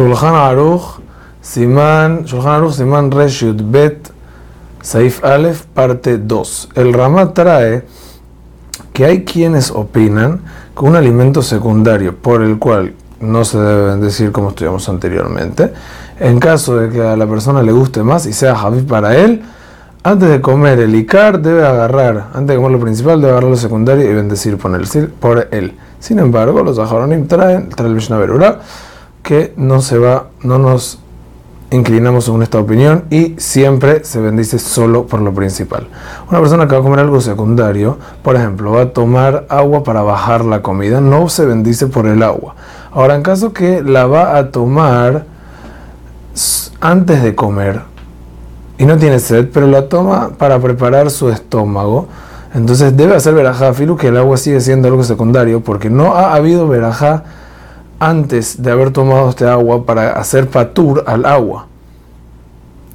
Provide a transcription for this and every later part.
Shulchan Aruch, Siman, Shulchan Aruch, Siman Resh Bet, Saif Aleph, parte 2. El Ramat trae que hay quienes opinan que un alimento secundario por el cual no se debe decir como estudiamos anteriormente, en caso de que a la persona le guste más y sea Javi para él, antes de comer el Icar debe agarrar, antes de comer lo principal, debe agarrar lo secundario y bendecir por él. Sin embargo, los Ajaronim traen, trae el Mishnah que no se va, no nos inclinamos según esta opinión y siempre se bendice solo por lo principal. Una persona que va a comer algo secundario, por ejemplo, va a tomar agua para bajar la comida, no se bendice por el agua. Ahora, en caso que la va a tomar antes de comer y no tiene sed, pero la toma para preparar su estómago, entonces debe hacer verajá, filu que el agua sigue siendo algo secundario, porque no ha habido verajá antes de haber tomado este agua para hacer patur al agua.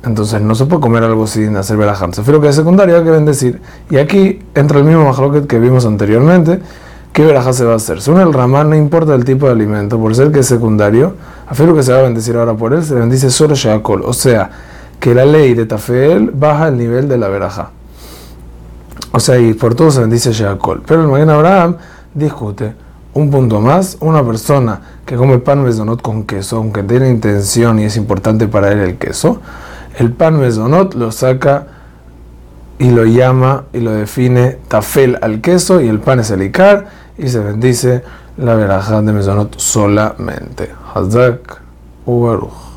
Entonces no se puede comer algo sin hacer verajá. Se lo que es secundario hay que bendecir. Y aquí entra el mismo majloquet que vimos anteriormente. ¿Qué verajá se va a hacer? Según el ramán, no importa el tipo de alimento, por ser que es secundario, afirmo que se va a bendecir ahora por él, se bendice solo Shakol. O sea, que la ley de Tafel baja el nivel de la verajá. O sea, y por todo se bendice Shakol. Pero el Maguen Abraham discute un punto más, una persona que come pan mesonot con queso, aunque tiene intención y es importante para él el queso, el pan mesonot lo saca y lo llama y lo define tafel al queso y el pan es el icar y se bendice la verajá de mesonot solamente. Hazak Ubaruch.